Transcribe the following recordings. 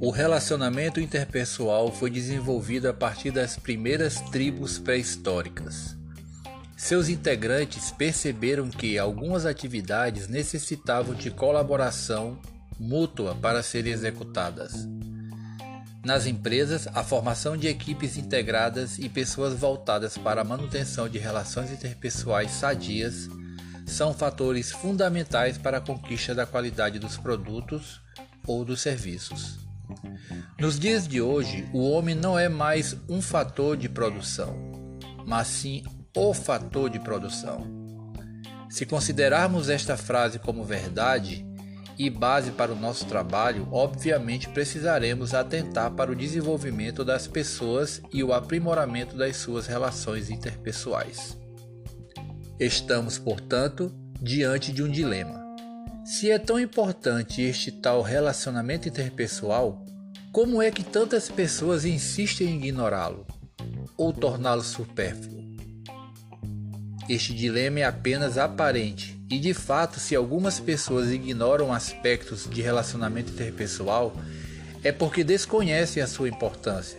O relacionamento interpessoal foi desenvolvido a partir das primeiras tribos pré-históricas. Seus integrantes perceberam que algumas atividades necessitavam de colaboração mútua para serem executadas. Nas empresas, a formação de equipes integradas e pessoas voltadas para a manutenção de relações interpessoais sadias são fatores fundamentais para a conquista da qualidade dos produtos ou dos serviços. Nos dias de hoje, o homem não é mais um fator de produção, mas sim o fator de produção. Se considerarmos esta frase como verdade e base para o nosso trabalho, obviamente precisaremos atentar para o desenvolvimento das pessoas e o aprimoramento das suas relações interpessoais. Estamos, portanto, diante de um dilema. Se é tão importante este tal relacionamento interpessoal, como é que tantas pessoas insistem em ignorá-lo ou torná-lo supérfluo? Este dilema é apenas aparente e, de fato, se algumas pessoas ignoram aspectos de relacionamento interpessoal, é porque desconhecem a sua importância,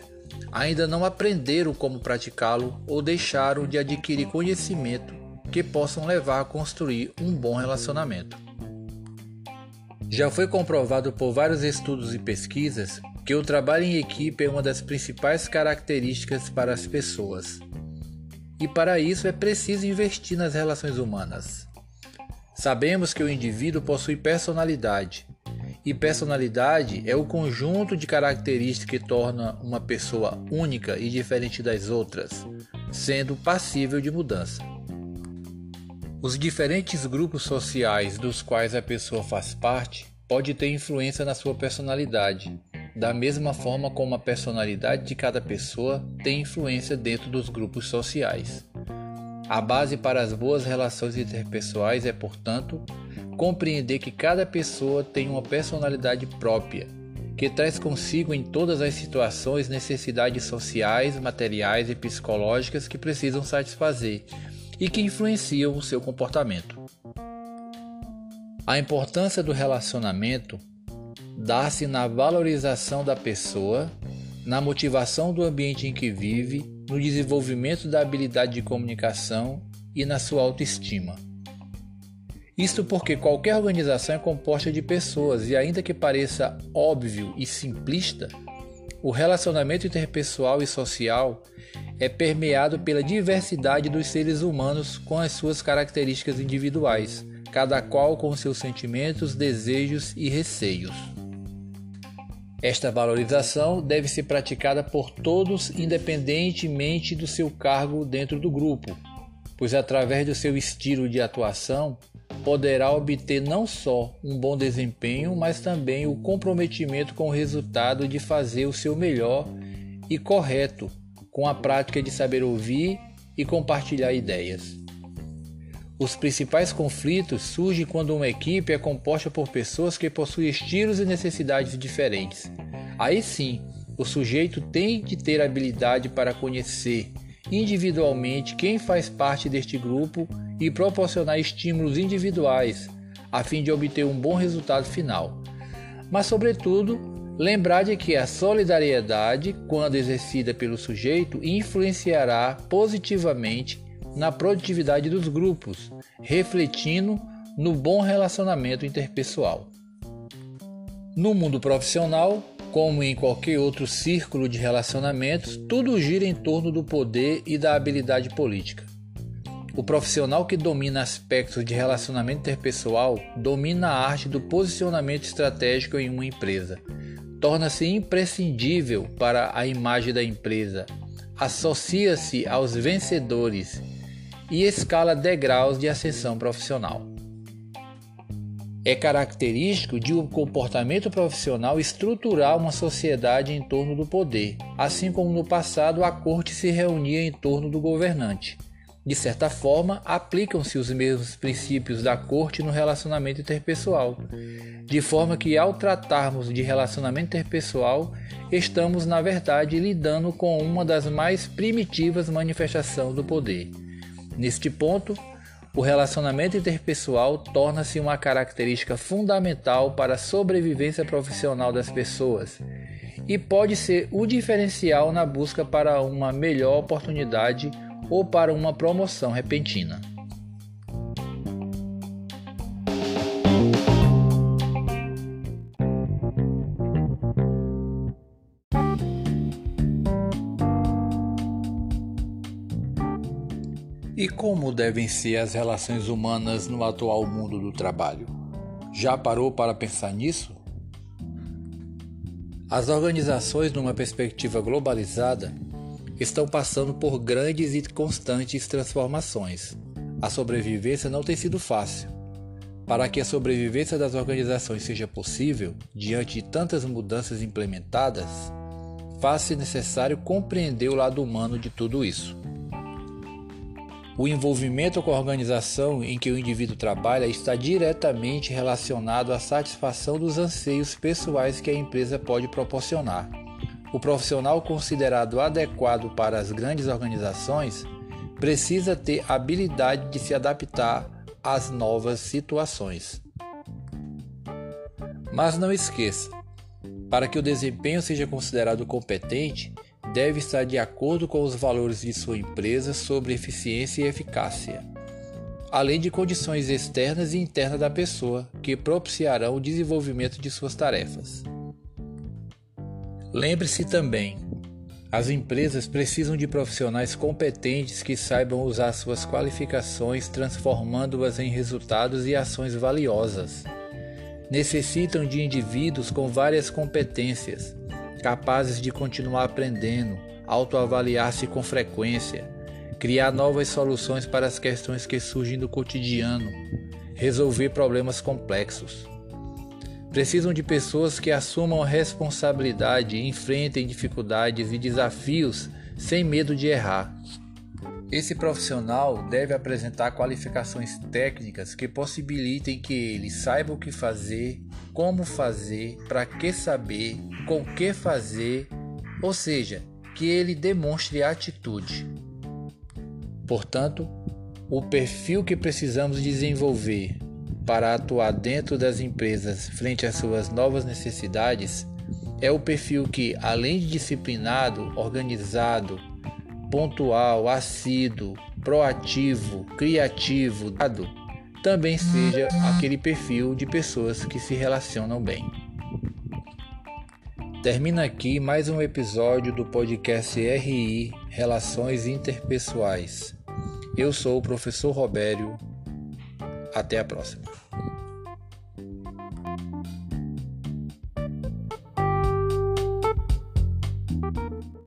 ainda não aprenderam como praticá-lo ou deixaram de adquirir conhecimento que possam levar a construir um bom relacionamento. Já foi comprovado por vários estudos e pesquisas que o trabalho em equipe é uma das principais características para as pessoas e para isso é preciso investir nas relações humanas. Sabemos que o indivíduo possui personalidade, e personalidade é o conjunto de características que torna uma pessoa única e diferente das outras, sendo passível de mudança. Os diferentes grupos sociais dos quais a pessoa faz parte pode ter influência na sua personalidade, da mesma forma como a personalidade de cada pessoa tem influência dentro dos grupos sociais. A base para as boas relações interpessoais é, portanto, compreender que cada pessoa tem uma personalidade própria, que traz consigo em todas as situações necessidades sociais, materiais e psicológicas que precisam satisfazer e que influenciam o seu comportamento. A importância do relacionamento dá-se na valorização da pessoa, na motivação do ambiente em que vive, no desenvolvimento da habilidade de comunicação e na sua autoestima. Isto porque qualquer organização é composta de pessoas e, ainda que pareça óbvio e simplista, o relacionamento interpessoal e social é permeado pela diversidade dos seres humanos com as suas características individuais, cada qual com seus sentimentos, desejos e receios. Esta valorização deve ser praticada por todos, independentemente do seu cargo dentro do grupo, pois através do seu estilo de atuação poderá obter não só um bom desempenho, mas também o comprometimento com o resultado de fazer o seu melhor e correto com a prática de saber ouvir e compartilhar ideias. Os principais conflitos surgem quando uma equipe é composta por pessoas que possuem estilos e necessidades diferentes. Aí sim, o sujeito tem de ter habilidade para conhecer individualmente quem faz parte deste grupo e proporcionar estímulos individuais a fim de obter um bom resultado final. Mas, sobretudo, lembrar de que a solidariedade, quando exercida pelo sujeito, influenciará positivamente na produtividade dos grupos, refletindo no bom relacionamento interpessoal. No mundo profissional, como em qualquer outro círculo de relacionamentos, tudo gira em torno do poder e da habilidade política. O profissional que domina aspectos de relacionamento interpessoal domina a arte do posicionamento estratégico em uma empresa. Torna-se imprescindível para a imagem da empresa. Associa-se aos vencedores e escala degraus de ascensão profissional. É característico de um comportamento profissional estruturar uma sociedade em torno do poder, assim como no passado a corte se reunia em torno do governante. De certa forma, aplicam-se os mesmos princípios da corte no relacionamento interpessoal, de forma que, ao tratarmos de relacionamento interpessoal, estamos, na verdade, lidando com uma das mais primitivas manifestações do poder. Neste ponto, o relacionamento interpessoal torna-se uma característica fundamental para a sobrevivência profissional das pessoas e pode ser o diferencial na busca para uma melhor oportunidade ou para uma promoção repentina. E como devem ser as relações humanas no atual mundo do trabalho? Já parou para pensar nisso? As organizações, numa perspectiva globalizada, estão passando por grandes e constantes transformações. A sobrevivência não tem sido fácil. Para que a sobrevivência das organizações seja possível, diante de tantas mudanças implementadas, faz-se necessário compreender o lado humano de tudo isso. O envolvimento com a organização em que o indivíduo trabalha está diretamente relacionado à satisfação dos anseios pessoais que a empresa pode proporcionar. O profissional considerado adequado para as grandes organizações precisa ter habilidade de se adaptar às novas situações. Mas não esqueça, para que o desempenho seja considerado competente, deve estar de acordo com os valores de sua empresa sobre eficiência e eficácia, além de condições externas e internas da pessoa que propiciarão o desenvolvimento de suas tarefas. Lembre-se também, as empresas precisam de profissionais competentes que saibam usar suas qualificações, transformando-as em resultados e ações valiosas. Necessitam de indivíduos com várias competências, capazes de continuar aprendendo, autoavaliar-se com frequência, criar novas soluções para as questões que surgem do cotidiano, resolver problemas complexos. Precisam de pessoas que assumam responsabilidade enfrentem dificuldades e desafios sem medo de errar. Esse profissional deve apresentar qualificações técnicas que possibilitem que ele saiba o que fazer, como fazer, para que saber, com que fazer, ou seja, que ele demonstre atitude. Portanto, o perfil que precisamos desenvolver para atuar dentro das empresas frente às suas novas necessidades é o perfil que, além de disciplinado, organizado, pontual, assíduo, proativo, criativo, dado, também seja aquele perfil de pessoas que se relacionam bem. Termina aqui mais um episódio do podcast RI Relações Interpessoais. Eu sou o professor Robério. Até a próxima.